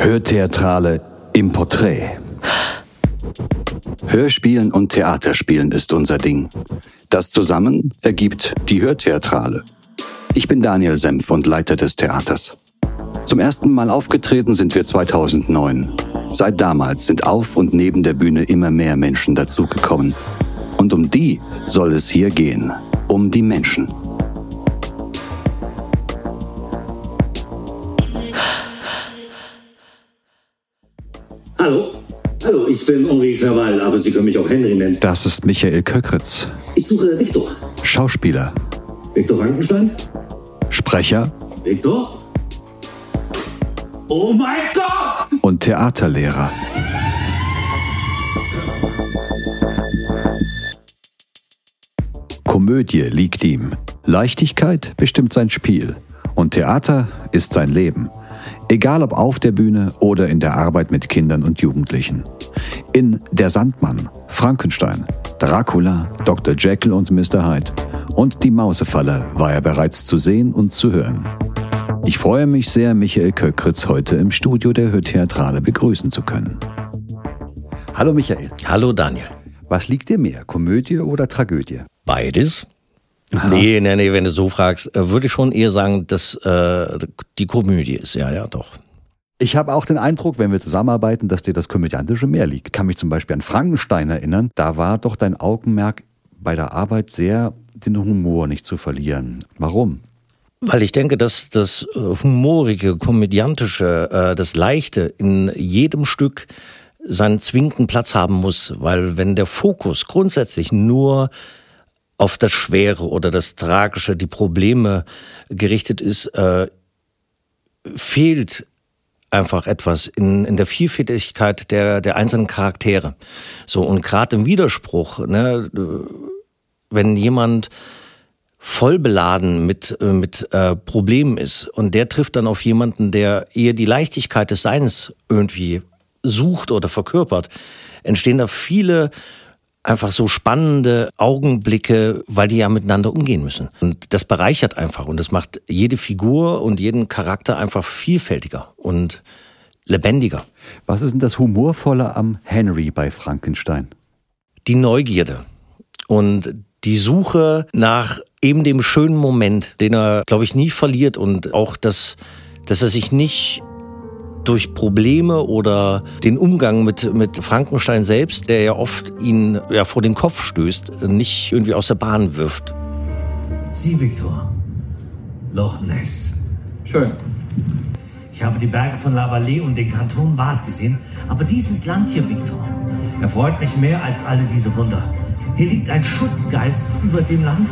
Hörtheatrale im Porträt. Hörspielen und Theaterspielen ist unser Ding. Das zusammen ergibt die Hörtheatrale. Ich bin Daniel Senf und Leiter des Theaters. Zum ersten Mal aufgetreten sind wir 2009. Seit damals sind auf und neben der Bühne immer mehr Menschen dazugekommen. Und um die soll es hier gehen. Um die Menschen. Bin Henri Krawall, aber Sie können mich auch Henry nennen. Das ist Michael Köckritz. Ich suche Viktor. Schauspieler. Viktor Frankenstein? Sprecher. Viktor? Oh mein Gott! Und Theaterlehrer. Komödie liegt ihm. Leichtigkeit bestimmt sein Spiel. Und Theater ist sein Leben. Egal ob auf der Bühne oder in der Arbeit mit Kindern und Jugendlichen. In Der Sandmann, Frankenstein, Dracula, Dr. Jekyll und Mr. Hyde und Die Mausefalle war er bereits zu sehen und zu hören. Ich freue mich sehr, Michael Köckritz heute im Studio der Hörtheatrale begrüßen zu können. Hallo Michael. Hallo Daniel. Was liegt dir mehr, Komödie oder Tragödie? Beides. Aha. Nee, nee, nee, wenn du so fragst, äh, würde ich schon eher sagen, dass äh, die Komödie ist. Ja, ja, doch. Ich habe auch den Eindruck, wenn wir zusammenarbeiten, dass dir das Komödiantische mehr liegt. Kann mich zum Beispiel an Frankenstein erinnern. Da war doch dein Augenmerk bei der Arbeit sehr, den Humor nicht zu verlieren. Warum? Weil ich denke, dass das äh, humorige, komödiantische, äh, das Leichte in jedem Stück seinen zwingenden Platz haben muss. Weil wenn der Fokus grundsätzlich nur auf das Schwere oder das Tragische, die Probleme gerichtet ist, äh, fehlt einfach etwas in, in der Vielfältigkeit der, der einzelnen Charaktere. So, und gerade im Widerspruch, ne, wenn jemand voll beladen mit, mit äh, Problemen ist und der trifft dann auf jemanden, der eher die Leichtigkeit des Seins irgendwie sucht oder verkörpert, entstehen da viele einfach so spannende Augenblicke, weil die ja miteinander umgehen müssen. Und das bereichert einfach und das macht jede Figur und jeden Charakter einfach vielfältiger und lebendiger. Was ist denn das Humorvolle am Henry bei Frankenstein? Die Neugierde und die Suche nach eben dem schönen Moment, den er, glaube ich, nie verliert und auch das, dass er sich nicht durch Probleme oder den Umgang mit, mit Frankenstein selbst, der ja oft ihn ja, vor den Kopf stößt, nicht irgendwie aus der Bahn wirft. Sie, Victor. Loch Ness. Schön. Ich habe die Berge von La Vallée und den Kanton Bad gesehen, aber dieses Land hier, Victor, erfreut mich mehr als alle diese Wunder. Hier liegt ein Schutzgeist über dem Land,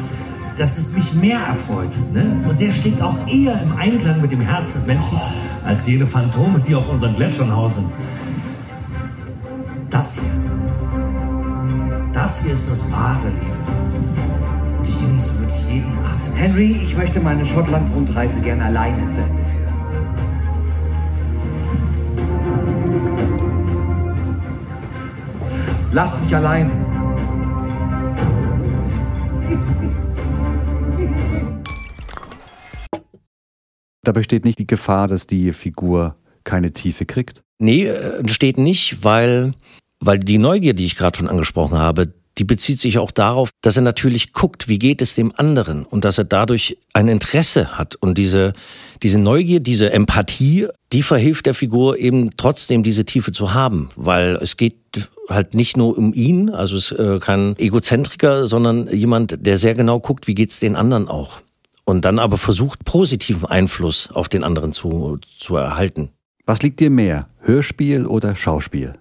dass es mich mehr erfreut. Ne? Und der schlägt auch eher im Einklang mit dem Herz des Menschen als jene Phantome, die auf unseren Gletschern hausen. Das hier, das hier ist das wahre Leben. Und ich genieße wirklich jeden Atem. Henry, ich möchte meine Schottland-Rundreise gerne alleine zu Ende führen. Lass mich allein. Da besteht nicht die Gefahr, dass die Figur keine Tiefe kriegt? Nee, entsteht nicht, weil, weil die Neugier, die ich gerade schon angesprochen habe, die bezieht sich auch darauf, dass er natürlich guckt, wie geht es dem anderen und dass er dadurch ein Interesse hat. Und diese, diese Neugier, diese Empathie, die verhilft der Figur eben trotzdem diese Tiefe zu haben, weil es geht halt nicht nur um ihn, also es ist äh, kein Egozentriker, sondern jemand, der sehr genau guckt, wie geht's den anderen auch und dann aber versucht, positiven Einfluss auf den anderen zu, zu erhalten. Was liegt dir mehr, Hörspiel oder Schauspiel?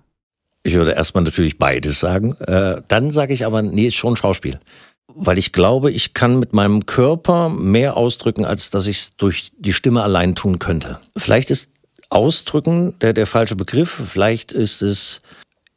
Ich würde erstmal natürlich beides sagen. Äh, dann sage ich aber, nee, ist schon Schauspiel. Weil ich glaube, ich kann mit meinem Körper mehr ausdrücken, als dass ich es durch die Stimme allein tun könnte. Vielleicht ist Ausdrücken der, der falsche Begriff. Vielleicht ist es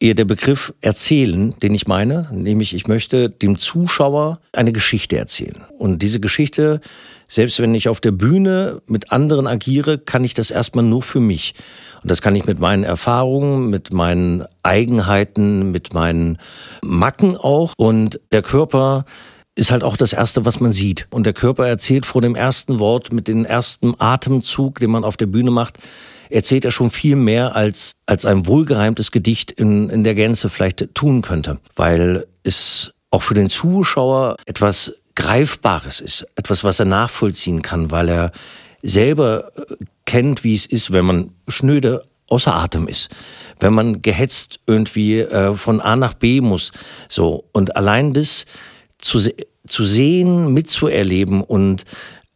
eher der Begriff erzählen, den ich meine, nämlich ich möchte dem Zuschauer eine Geschichte erzählen. Und diese Geschichte, selbst wenn ich auf der Bühne mit anderen agiere, kann ich das erstmal nur für mich. Und das kann ich mit meinen Erfahrungen, mit meinen Eigenheiten, mit meinen Macken auch. Und der Körper ist halt auch das Erste, was man sieht. Und der Körper erzählt vor dem ersten Wort, mit dem ersten Atemzug, den man auf der Bühne macht, erzählt er schon viel mehr als, als ein wohlgereimtes Gedicht in, in der Gänze vielleicht tun könnte, weil es auch für den Zuschauer etwas Greifbares ist, etwas, was er nachvollziehen kann, weil er selber äh, kennt, wie es ist, wenn man schnöde außer Atem ist, wenn man gehetzt irgendwie äh, von A nach B muss, so. Und allein das zu, zu sehen, mitzuerleben und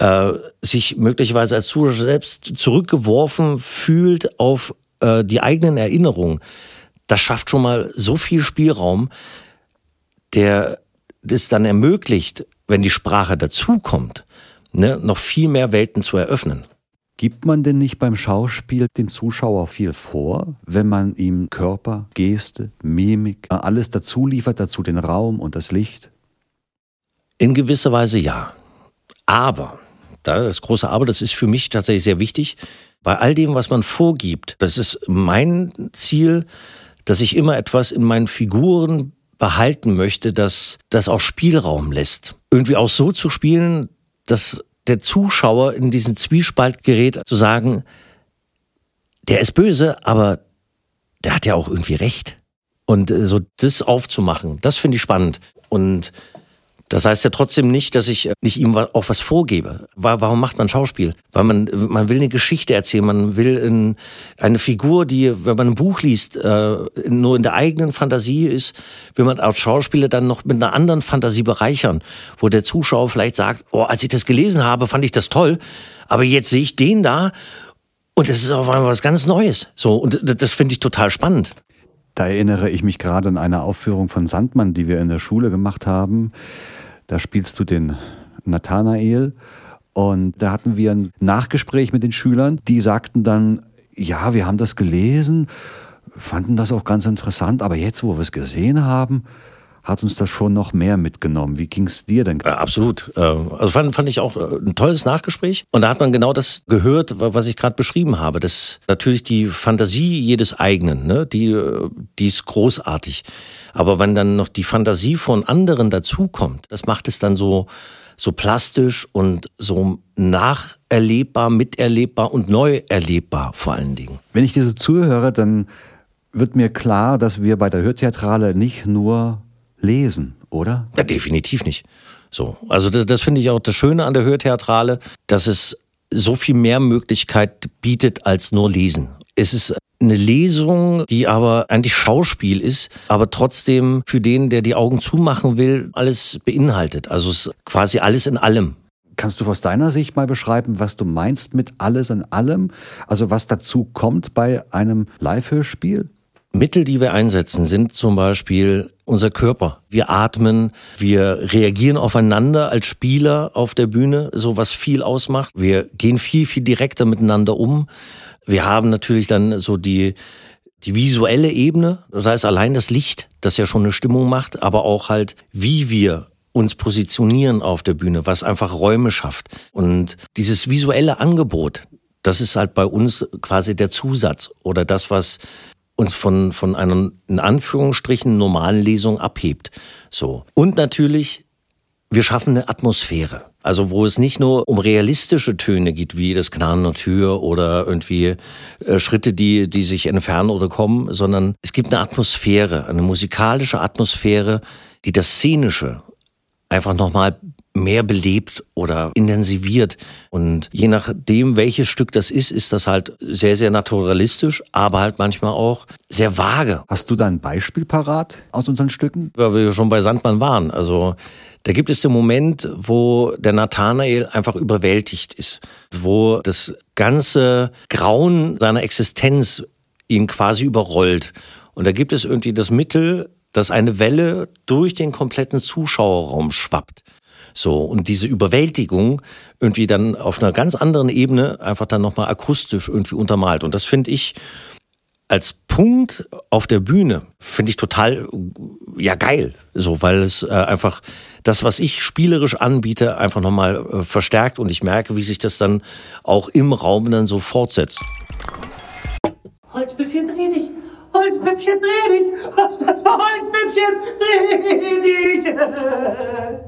äh, sich möglicherweise als Zuschauer selbst zurückgeworfen fühlt auf äh, die eigenen Erinnerungen, das schafft schon mal so viel Spielraum, der das dann ermöglicht, wenn die Sprache dazukommt, ne, noch viel mehr Welten zu eröffnen. Gibt man denn nicht beim Schauspiel dem Zuschauer viel vor, wenn man ihm Körper, Geste, Mimik, alles dazu liefert, dazu den Raum und das Licht? In gewisser Weise ja. Aber das große Aber, das ist für mich tatsächlich sehr wichtig. Bei all dem, was man vorgibt, das ist mein Ziel, dass ich immer etwas in meinen Figuren behalten möchte, dass das auch Spielraum lässt. Irgendwie auch so zu spielen, dass der Zuschauer in diesen Zwiespalt gerät, zu sagen, der ist böse, aber der hat ja auch irgendwie recht. Und äh, so das aufzumachen, das finde ich spannend. Und das heißt ja trotzdem nicht, dass ich äh, nicht ihm auch was vorgebe. Warum macht man Schauspiel? Weil man, man will eine Geschichte erzählen, man will in, eine Figur, die, wenn man ein Buch liest, äh, nur in der eigenen Fantasie ist, will man als Schauspieler dann noch mit einer anderen Fantasie bereichern, wo der Zuschauer vielleicht sagt, oh, als ich das gelesen habe, fand ich das toll, aber jetzt sehe ich den da und das ist auf einmal was ganz Neues. So, und das finde ich total spannend. Da erinnere ich mich gerade an eine Aufführung von Sandmann, die wir in der Schule gemacht haben. Da spielst du den Nathanael. Und da hatten wir ein Nachgespräch mit den Schülern. Die sagten dann, ja, wir haben das gelesen, fanden das auch ganz interessant, aber jetzt, wo wir es gesehen haben, hat uns das schon noch mehr mitgenommen. Wie ging es dir denn? Ja, absolut. Äh, also fand, fand ich auch äh, ein tolles Nachgespräch. Und da hat man genau das gehört, was ich gerade beschrieben habe. Das natürlich die Fantasie jedes eigenen, ne? die, äh, die ist großartig. Aber wenn dann noch die Fantasie von anderen dazukommt, das macht es dann so, so plastisch und so nacherlebbar, miterlebbar und neu erlebbar vor allen Dingen. Wenn ich dir so zuhöre, dann wird mir klar, dass wir bei der Hörtheatrale nicht nur lesen, oder? Ja, definitiv nicht. So, also das, das finde ich auch das Schöne an der Hörtheatrale, dass es so viel mehr Möglichkeit bietet als nur lesen. Es ist eine Lesung, die aber eigentlich Schauspiel ist, aber trotzdem für den, der die Augen zumachen will, alles beinhaltet. Also es ist quasi alles in allem. Kannst du aus deiner Sicht mal beschreiben, was du meinst mit alles in allem? Also was dazu kommt bei einem Live-Hörspiel? Mittel, die wir einsetzen, sind zum Beispiel unser Körper. Wir atmen, wir reagieren aufeinander als Spieler auf der Bühne, so was viel ausmacht. Wir gehen viel, viel direkter miteinander um. Wir haben natürlich dann so die, die visuelle Ebene, das heißt allein das Licht, das ja schon eine Stimmung macht, aber auch halt, wie wir uns positionieren auf der Bühne, was einfach Räume schafft. Und dieses visuelle Angebot, das ist halt bei uns quasi der Zusatz oder das, was uns von, von einer, in Anführungsstrichen, normalen Lesung abhebt. So. Und natürlich, wir schaffen eine Atmosphäre. Also wo es nicht nur um realistische Töne geht, wie das Knarren der Tür oder irgendwie äh, Schritte, die, die sich entfernen oder kommen, sondern es gibt eine Atmosphäre, eine musikalische Atmosphäre, die das Szenische einfach nochmal mehr belebt oder intensiviert. Und je nachdem, welches Stück das ist, ist das halt sehr, sehr naturalistisch, aber halt manchmal auch sehr vage. Hast du da ein Beispiel parat aus unseren Stücken? Weil wir schon bei Sandmann waren. Also da gibt es den Moment, wo der Nathanael einfach überwältigt ist, wo das ganze Grauen seiner Existenz ihn quasi überrollt. Und da gibt es irgendwie das Mittel, dass eine Welle durch den kompletten Zuschauerraum schwappt. So, und diese Überwältigung irgendwie dann auf einer ganz anderen Ebene einfach dann nochmal akustisch irgendwie untermalt. Und das finde ich als Punkt auf der Bühne, finde ich total, ja, geil. So, weil es äh, einfach das, was ich spielerisch anbiete, einfach nochmal äh, verstärkt und ich merke, wie sich das dann auch im Raum dann so fortsetzt. Holzpüppchen, dreh dich! Holzpüppchen, dreh dich! Holzpüppchen, dreh dich!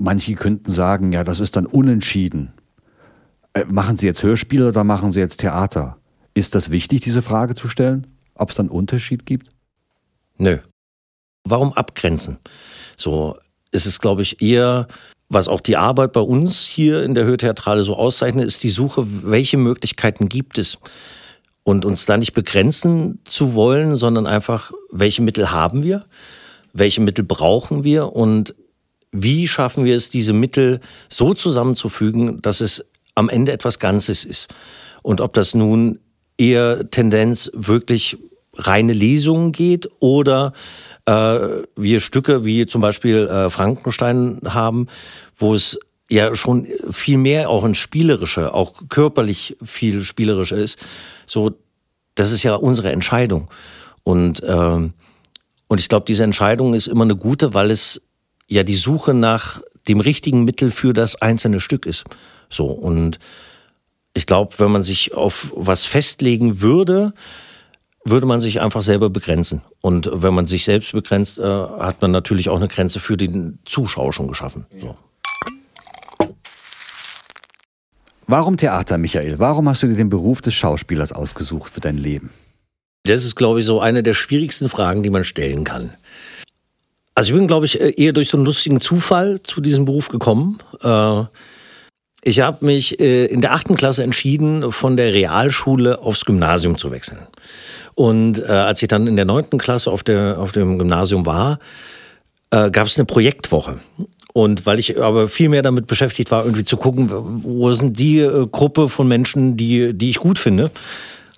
Manche könnten sagen, ja, das ist dann unentschieden. Äh, machen Sie jetzt Hörspiele oder machen Sie jetzt Theater? Ist das wichtig, diese Frage zu stellen? Ob es dann Unterschied gibt? Nö. Warum abgrenzen? So ist es, glaube ich, eher, was auch die Arbeit bei uns hier in der Hörtheatrale so auszeichnet, ist die Suche, welche Möglichkeiten gibt es? Und uns da nicht begrenzen zu wollen, sondern einfach, welche Mittel haben wir? Welche Mittel brauchen wir? Und wie schaffen wir es, diese Mittel so zusammenzufügen, dass es am Ende etwas Ganzes ist? Und ob das nun eher Tendenz wirklich reine Lesungen geht oder äh, wir Stücke wie zum Beispiel äh, Frankenstein haben, wo es ja schon viel mehr auch ins Spielerische, auch körperlich viel Spielerischer ist. So, das ist ja unsere Entscheidung. Und, äh, und ich glaube, diese Entscheidung ist immer eine gute, weil es ja die Suche nach dem richtigen Mittel für das einzelne Stück ist. So, und ich glaube, wenn man sich auf was festlegen würde, würde man sich einfach selber begrenzen. Und wenn man sich selbst begrenzt, äh, hat man natürlich auch eine Grenze für den Zuschauer schon geschaffen. So. Warum Theater, Michael? Warum hast du dir den Beruf des Schauspielers ausgesucht für dein Leben? Das ist, glaube ich, so eine der schwierigsten Fragen, die man stellen kann. Also ich bin, glaube ich, eher durch so einen lustigen Zufall zu diesem Beruf gekommen. Äh, ich habe mich äh, in der achten Klasse entschieden, von der Realschule aufs Gymnasium zu wechseln. Und äh, als ich dann in der neunten Klasse auf, der, auf dem Gymnasium war, äh, gab es eine Projektwoche. Und weil ich aber viel mehr damit beschäftigt war, irgendwie zu gucken, wo sind die äh, Gruppe von Menschen, die, die ich gut finde,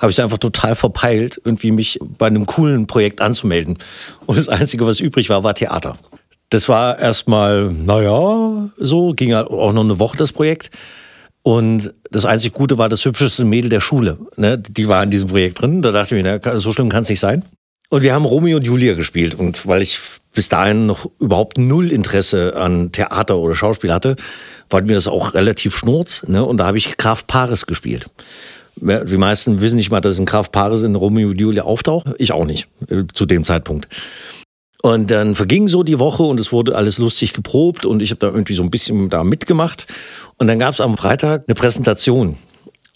habe ich einfach total verpeilt, irgendwie mich bei einem coolen Projekt anzumelden. Und das Einzige, was übrig war, war Theater. Das war erstmal, naja, so, ging auch noch eine Woche das Projekt. Und das einzig Gute war das hübscheste Mädel der Schule. Ne? Die war in diesem Projekt drin. Da dachte ich mir, na, so schlimm kann es nicht sein. Und wir haben Romeo und Julia gespielt. Und weil ich bis dahin noch überhaupt null Interesse an Theater oder Schauspiel hatte, war mir das auch relativ schnurz. Ne? Und da habe ich Graf Paris gespielt. Die meisten wissen nicht mal, dass ein Graf Paris in Romeo und Julia auftaucht. Ich auch nicht, äh, zu dem Zeitpunkt. Und dann verging so die Woche und es wurde alles lustig geprobt und ich habe da irgendwie so ein bisschen da mitgemacht. Und dann gab es am Freitag eine Präsentation.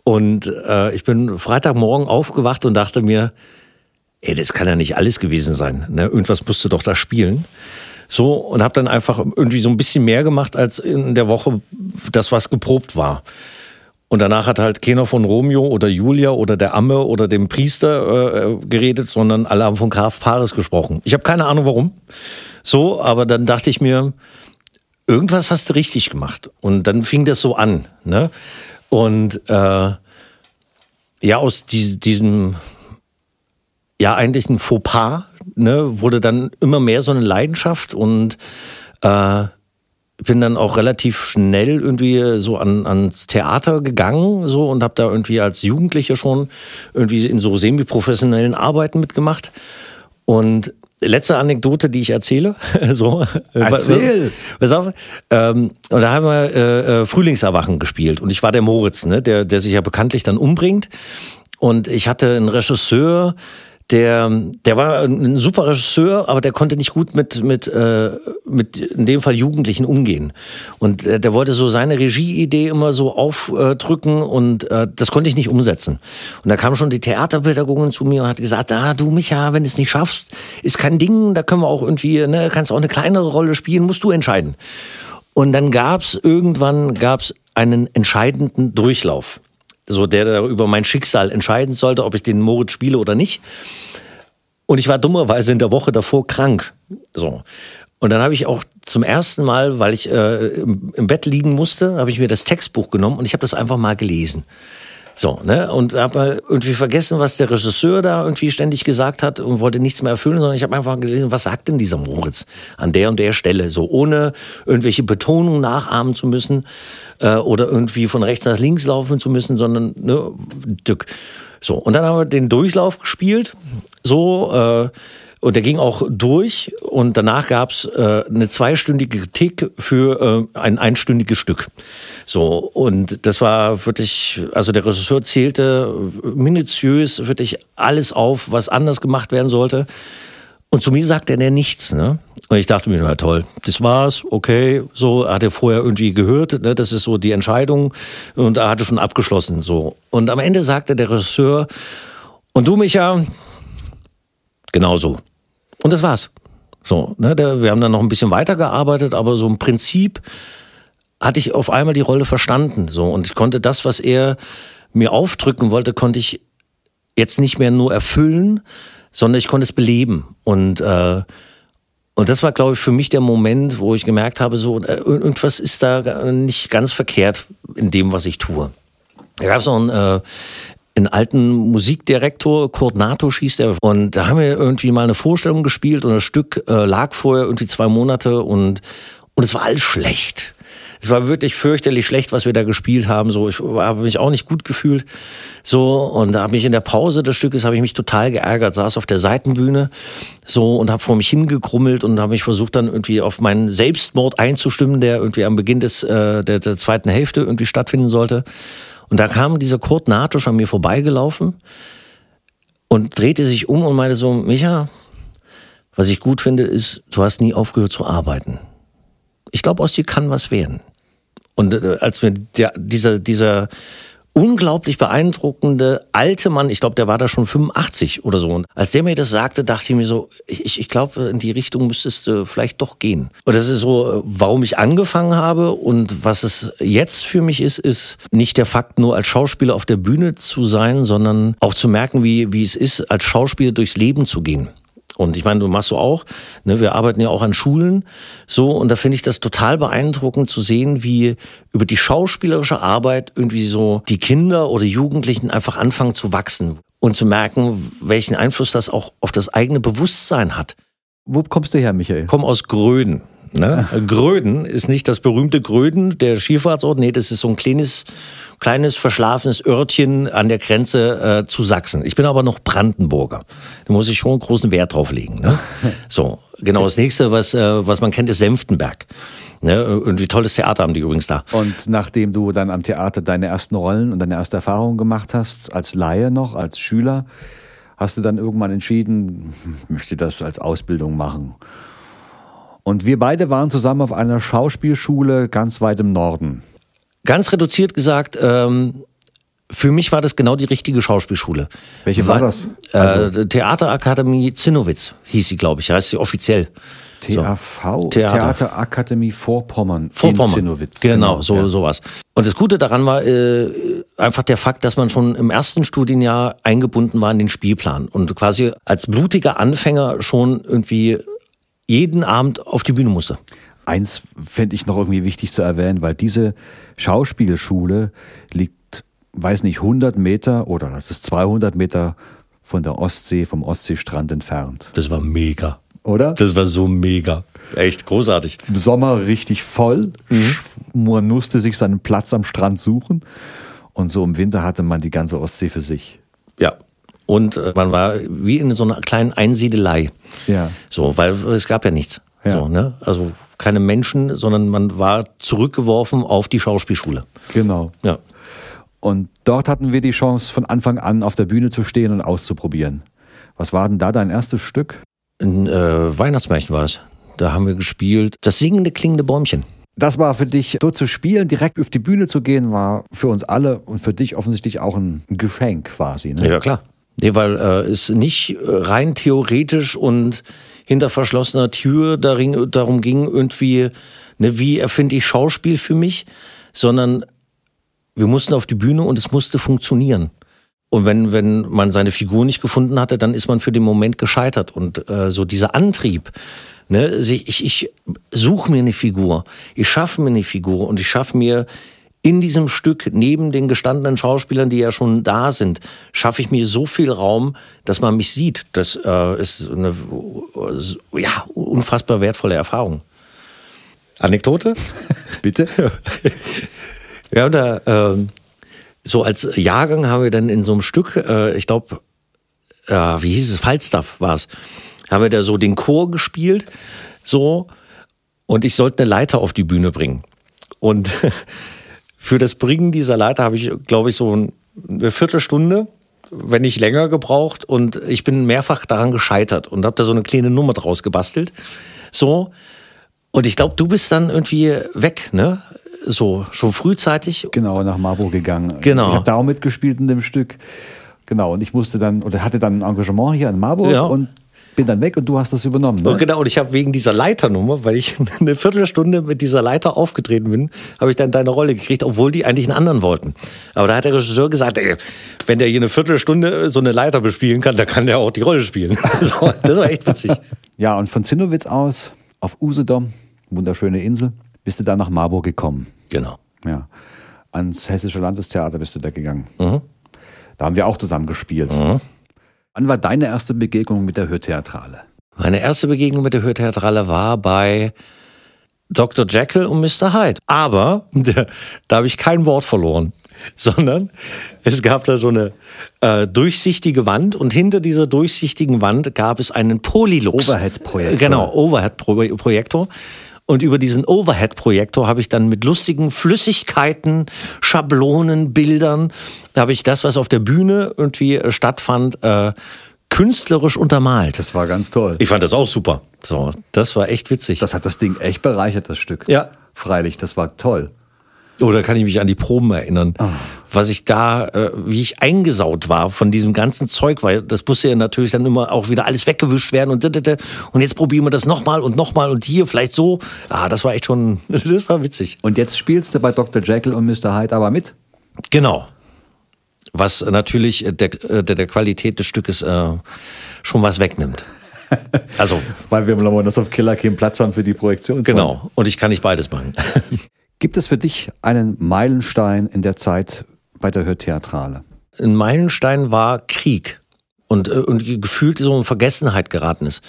Und äh, ich bin Freitagmorgen aufgewacht und dachte mir, ey, das kann ja nicht alles gewesen sein. Ne? Irgendwas musst du doch da spielen. So, und habe dann einfach irgendwie so ein bisschen mehr gemacht als in der Woche das, was geprobt war. Und danach hat halt keiner von Romeo oder Julia oder der Amme oder dem Priester äh, geredet, sondern alle haben von Graf Paris gesprochen. Ich habe keine Ahnung warum. So, aber dann dachte ich mir, irgendwas hast du richtig gemacht. Und dann fing das so an. Ne? Und äh, ja, aus die, diesem ja eigentlich ein Fauxpas ne, wurde dann immer mehr so eine Leidenschaft und äh, bin dann auch relativ schnell irgendwie so an, ans Theater gegangen so und habe da irgendwie als Jugendlicher schon irgendwie in so semi-professionellen Arbeiten mitgemacht. Und letzte Anekdote, die ich erzähle. so, Erzähl! Pass auf. Ähm, und da haben wir äh, äh, Frühlingserwachen gespielt und ich war der Moritz, ne, der, der sich ja bekanntlich dann umbringt. Und ich hatte einen Regisseur, der, der war ein super Regisseur, aber der konnte nicht gut mit, mit, äh, mit in dem Fall Jugendlichen umgehen. Und äh, der wollte so seine Regieidee immer so aufdrücken und äh, das konnte ich nicht umsetzen. Und da kam schon die Theaterpädagogin zu mir und hat gesagt, ah, du Micha, wenn du es nicht schaffst, ist kein Ding, da können wir auch irgendwie, ne, kannst auch eine kleinere Rolle spielen, musst du entscheiden. Und dann gab's irgendwann gab's einen entscheidenden Durchlauf so der, der über mein Schicksal entscheiden sollte, ob ich den Moritz spiele oder nicht. Und ich war dummerweise in der Woche davor krank. So. Und dann habe ich auch zum ersten Mal, weil ich äh, im, Bett liegen musste, habe ich mir das Textbuch genommen und ich habe das einfach mal gelesen. So, ne? Und habe irgendwie vergessen, was der Regisseur da irgendwie ständig gesagt hat und wollte nichts mehr erfüllen, sondern ich habe einfach gelesen, was sagt denn dieser Moritz an der und der Stelle, so ohne irgendwelche Betonungen nachahmen zu müssen äh, oder irgendwie von rechts nach links laufen zu müssen, sondern ne, Dück. So, und dann haben wir den Durchlauf gespielt, so äh, und der ging auch durch und danach gab's äh, eine zweistündige Kritik für äh, ein einstündiges Stück. So, und das war wirklich, also der Regisseur zählte minutiös wirklich alles auf, was anders gemacht werden sollte. Und zu mir sagte er nichts, ne? Und ich dachte mir, na toll, das war's, okay, so, hat er vorher irgendwie gehört, ne? Das ist so die Entscheidung und er hatte schon abgeschlossen, so. Und am Ende sagte der Regisseur, und du, Micha, genauso. Und das war's. So, ne, der, wir haben dann noch ein bisschen weitergearbeitet, aber so im Prinzip hatte ich auf einmal die Rolle verstanden. So, und ich konnte das, was er mir aufdrücken wollte, konnte ich jetzt nicht mehr nur erfüllen, sondern ich konnte es beleben. Und, äh, und das war, glaube ich, für mich der Moment, wo ich gemerkt habe, so, äh, irgendwas ist da nicht ganz verkehrt in dem, was ich tue. Da gab es noch einen, äh, einen alten Musikdirektor, Kurt Natosch hieß der, und da haben wir irgendwie mal eine Vorstellung gespielt und das Stück äh, lag vorher irgendwie zwei Monate und, und es war alles schlecht. Es war wirklich fürchterlich schlecht, was wir da gespielt haben. So, ich habe mich auch nicht gut gefühlt. So und da habe ich in der Pause des Stückes habe ich mich total geärgert, saß auf der Seitenbühne so und habe vor mich hingekrummelt und habe mich versucht dann irgendwie auf meinen Selbstmord einzustimmen, der irgendwie am Beginn des äh, der, der zweiten Hälfte irgendwie stattfinden sollte. Und da kam dieser Kurt Natusch an mir vorbeigelaufen und drehte sich um und meinte so, Micha, was ich gut finde, ist, du hast nie aufgehört zu arbeiten ich glaube, aus dir kann was werden. Und äh, als mir der, dieser, dieser unglaublich beeindruckende alte Mann, ich glaube, der war da schon 85 oder so. Und als der mir das sagte, dachte ich mir so, ich, ich glaube, in die Richtung müsstest du vielleicht doch gehen. Und das ist so, warum ich angefangen habe und was es jetzt für mich ist, ist nicht der Fakt, nur als Schauspieler auf der Bühne zu sein, sondern auch zu merken, wie, wie es ist, als Schauspieler durchs Leben zu gehen. Und ich meine, du machst so auch, ne, wir arbeiten ja auch an Schulen, so, und da finde ich das total beeindruckend zu sehen, wie über die schauspielerische Arbeit irgendwie so die Kinder oder Jugendlichen einfach anfangen zu wachsen und zu merken, welchen Einfluss das auch auf das eigene Bewusstsein hat. Wo kommst du her, Michael? Ich komme aus Gröden. Ne? Gröden ist nicht das berühmte Gröden, der Skifahrtsort, nee, das ist so ein kleines kleines verschlafenes Örtchen an der Grenze äh, zu Sachsen. Ich bin aber noch Brandenburger. Da muss ich schon großen Wert drauf legen. Ne? So, genau. Das nächste, was, äh, was man kennt, ist Senftenberg. Ne? Und wie tolles Theater haben die übrigens da. Und nachdem du dann am Theater deine ersten Rollen und deine erste Erfahrung gemacht hast, als Laie noch, als Schüler, hast du dann irgendwann entschieden, ich möchte das als Ausbildung machen. Und wir beide waren zusammen auf einer Schauspielschule ganz weit im Norden. Ganz reduziert gesagt, ähm, für mich war das genau die richtige Schauspielschule. Welche war, war das? Äh, also äh, Theaterakademie Zinnowitz hieß sie, glaube ich, heißt sie offiziell. TAV. Theater. Theaterakademie Vorpommern. Vorpommern. Zinnowitz. Genau, genau so, ja. sowas. Und das Gute daran war äh, einfach der Fakt, dass man schon im ersten Studienjahr eingebunden war in den Spielplan und quasi als blutiger Anfänger schon irgendwie jeden Abend auf die Bühne musste. Eins fände ich noch irgendwie wichtig zu erwähnen, weil diese Schauspielschule liegt, weiß nicht, 100 Meter oder das ist 200 Meter von der Ostsee, vom Ostseestrand entfernt. Das war mega. Oder? Das war so mega. Echt großartig. Im Sommer richtig voll. Mhm. Man musste sich seinen Platz am Strand suchen. Und so im Winter hatte man die ganze Ostsee für sich. Ja. Und äh, man war wie in so einer kleinen Einsiedelei. Ja. So, weil es gab ja nichts. Ja. So, ne? Also keine Menschen, sondern man war zurückgeworfen auf die Schauspielschule. Genau. Ja. Und dort hatten wir die Chance, von Anfang an auf der Bühne zu stehen und auszuprobieren. Was war denn da dein erstes Stück? Ein äh, Weihnachtsmärchen war es. Da haben wir gespielt Das singende, klingende Bäumchen. Das war für dich, so zu spielen, direkt auf die Bühne zu gehen, war für uns alle und für dich offensichtlich auch ein Geschenk quasi. Ne? Ja, klar. Nee, weil äh, es nicht rein theoretisch und hinter verschlossener Tür darin, darum ging, irgendwie, ne, wie erfinde ich Schauspiel für mich, sondern wir mussten auf die Bühne und es musste funktionieren. Und wenn, wenn man seine Figur nicht gefunden hatte, dann ist man für den Moment gescheitert. Und äh, so dieser Antrieb, ne, ich, ich suche mir eine Figur, ich schaffe mir eine Figur und ich schaffe mir in diesem Stück neben den gestandenen Schauspielern, die ja schon da sind, schaffe ich mir so viel Raum, dass man mich sieht. Das äh, ist eine ja, unfassbar wertvolle Erfahrung. Anekdote? Bitte? ja, da, äh, so als Jahrgang haben wir dann in so einem Stück, äh, ich glaube, äh, wie hieß es, Falstaff war es, haben wir da so den Chor gespielt, so, und ich sollte eine Leiter auf die Bühne bringen. Und Für das Bringen dieser Leiter habe ich, glaube ich, so eine Viertelstunde wenn nicht länger gebraucht. Und ich bin mehrfach daran gescheitert und habe da so eine kleine Nummer draus gebastelt. So. Und ich glaube, du bist dann irgendwie weg, ne? So, schon frühzeitig. Genau, nach Marburg gegangen. Genau. Ich habe da auch mitgespielt in dem Stück. Genau, und ich musste dann, oder hatte dann ein Engagement hier in Marburg Ja. und bin dann weg und du hast das übernommen. Ne? Und genau, und ich habe wegen dieser Leiternummer, weil ich eine Viertelstunde mit dieser Leiter aufgetreten bin, habe ich dann deine Rolle gekriegt, obwohl die eigentlich einen anderen wollten. Aber da hat der Regisseur gesagt, ey, wenn der hier eine Viertelstunde so eine Leiter bespielen kann, dann kann der auch die Rolle spielen. So, das war echt witzig. Ja, und von Zinnowitz aus auf Usedom, wunderschöne Insel, bist du dann nach Marburg gekommen. Genau. Ja. Ans Hessische Landestheater bist du da gegangen. Mhm. Da haben wir auch zusammen gespielt. Wann war deine erste Begegnung mit der Hörtheatrale? Meine erste Begegnung mit der Hörtheatrale war bei Dr. Jekyll und Mr. Hyde. Aber da habe ich kein Wort verloren, sondern es gab da so eine äh, durchsichtige Wand und hinter dieser durchsichtigen Wand gab es einen Polylux. Overhead-Projektor. Genau, Overhead-Projektor. Und über diesen Overhead-Projektor habe ich dann mit lustigen Flüssigkeiten, Schablonen, Bildern, da habe ich das, was auf der Bühne irgendwie äh, stattfand, äh, künstlerisch untermalt. Das war ganz toll. Ich fand das auch super. So, das war echt witzig. Das hat das Ding echt bereichert, das Stück. Ja. Freilich, das war toll. Oder kann ich mich an die Proben erinnern, was ich da, äh, wie ich eingesaut war von diesem ganzen Zeug, weil das musste ja natürlich dann immer auch wieder alles weggewischt werden und ditete. und jetzt probieren wir das nochmal und nochmal und hier vielleicht so. Ah, das war echt schon, das war witzig. Und jetzt spielst du bei Dr. Jekyll und Mr. Hyde aber mit. Genau. Was natürlich der, der, der Qualität des Stückes äh, schon was wegnimmt. Also, Weil wir im Lomonosov Killer keinen Platz haben für die Projektion. genau. Und ich kann nicht beides machen. Gibt es für dich einen Meilenstein in der Zeit bei der Hörtheatrale? ein Meilenstein war Krieg und, äh, und gefühlt so in Vergessenheit geraten ist.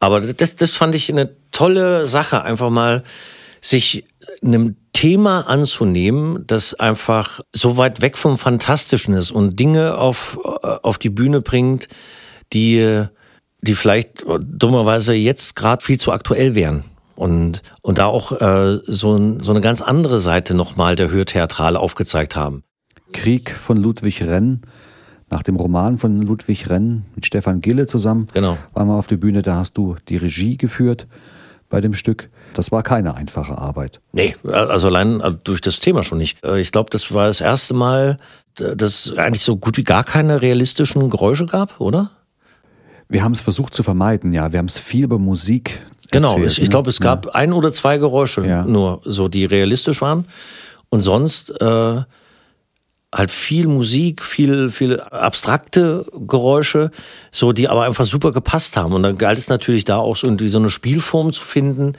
Aber das, das fand ich eine tolle Sache, einfach mal sich einem Thema anzunehmen, das einfach so weit weg vom Fantastischen ist und Dinge auf, äh, auf die Bühne bringt, die, die vielleicht dummerweise jetzt gerade viel zu aktuell wären. Und, und da auch äh, so, so eine ganz andere Seite nochmal der Hörtheatrale aufgezeigt haben. Krieg von Ludwig Renn. Nach dem Roman von Ludwig Renn mit Stefan Gille zusammen Genau. waren wir auf der Bühne. Da hast du die Regie geführt bei dem Stück. Das war keine einfache Arbeit. Nee, also allein durch das Thema schon nicht. Äh, Ich glaube, das war das erste Mal, dass es eigentlich so gut wie gar keine realistischen Geräusche gab, oder? Wir haben es versucht zu vermeiden, ja. Wir haben es viel über Musik. Genau, erzählt, ich, ich ne? glaube, es gab ein oder zwei Geräusche Ja. nur, so die realistisch waren. Und sonst äh, halt viel Musik, viel, viel abstrakte Geräusche, so die aber einfach super gepasst haben. Und dann galt es natürlich da auch so irgendwie so eine Spielform zu finden,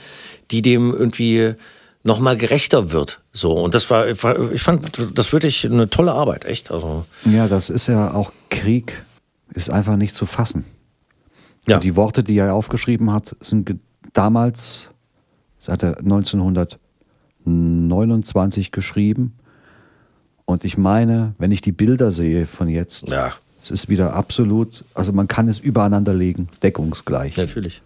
die dem irgendwie nochmal gerechter wird. So, und das war, ich fand das wirklich eine tolle Arbeit, echt. Also, Ja, das ist ja auch Krieg, ist einfach nicht zu fassen. Ja. Und die Worte, die er aufgeschrieben hat, sind damals, das hat er 1929 geschrieben. Und ich meine, wenn ich die Bilder sehe von jetzt, Ja. es ist wieder absolut, also man kann es übereinander legen, deckungsgleich. Natürlich.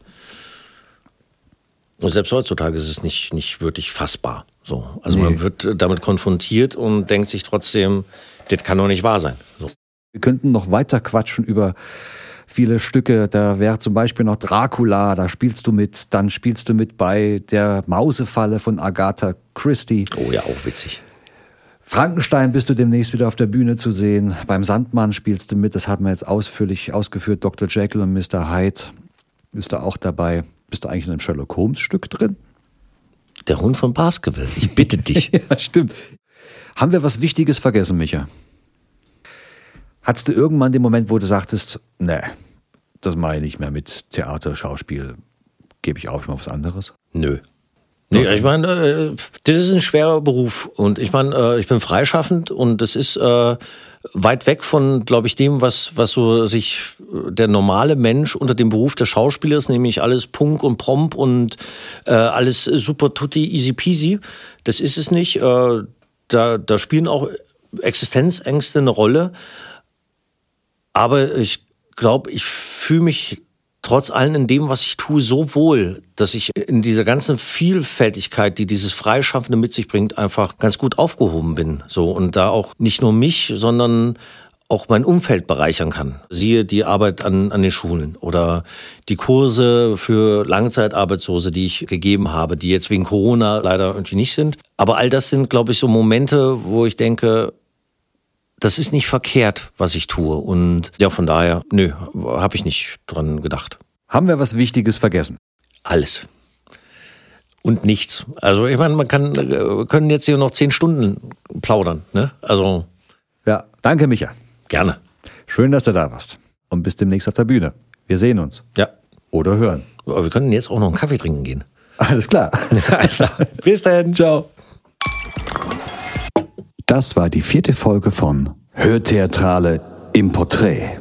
Und selbst heutzutage ist es nicht, nicht wirklich fassbar. So. Also Nee. man wird damit konfrontiert und denkt sich trotzdem, das kann doch nicht wahr sein. So. Wir könnten noch weiter quatschen über viele Stücke. Da wäre zum Beispiel noch Dracula, da spielst du mit. Dann spielst du mit bei der Mausefalle von Agatha Christie. Oh ja, auch witzig. Frankenstein bist du demnächst wieder auf der Bühne zu sehen. Beim Sandmann spielst du mit. Das haben wir jetzt ausführlich ausgeführt. Dr. Jekyll und Mr. Hyde bist du auch dabei. Bist du eigentlich in einem Sherlock Holmes Stück drin? Der Hund von Baskerville, ich bitte dich. Ja, stimmt. Haben wir was Wichtiges vergessen, Micha? Hattest du irgendwann den Moment, wo du sagtest, nee, das mache ich nicht mehr mit Theater, Schauspiel, gebe ich auf, ich mache was anderes? Nö. Nee, ich meine, äh, das ist ein schwerer Beruf und ich meine, äh, ich bin freischaffend und das ist äh, weit weg von, glaube ich, dem, was was so sich der normale Mensch unter dem Beruf des Schauspielers, nämlich alles Punk und Promp und äh, alles super tutti easy peasy. Das ist es nicht. Äh, da da spielen auch Existenzängste eine Rolle. Aber ich glaube, ich fühle mich trotz allem in dem, was ich tue, so wohl, dass ich in dieser ganzen Vielfältigkeit, die dieses Freischaffende mit sich bringt, einfach ganz gut aufgehoben bin. So und da auch nicht nur mich, sondern auch mein Umfeld bereichern kann. Siehe die Arbeit an, an den Schulen oder die Kurse für Langzeitarbeitslose, die ich gegeben habe, die jetzt wegen Corona leider irgendwie nicht sind. Aber all das sind, glaube ich, so Momente, wo ich denke, das ist nicht verkehrt, was ich tue. Und ja, von daher, nö, habe ich nicht dran gedacht. Haben wir was Wichtiges vergessen? Alles. Und nichts. Also ich meine, man kann, wir können jetzt hier noch zehn Stunden plaudern. Ne? Also Ja, danke, Micha. gerne. Schön, dass du da warst. Und bis demnächst auf der Bühne. Wir sehen uns. Ja. Oder hören. Aber wir können jetzt auch noch einen Kaffee trinken gehen. Alles klar. Alles klar. Bis dann. Ciao. Das war die vierte Folge von Hörtheatrale im Porträt.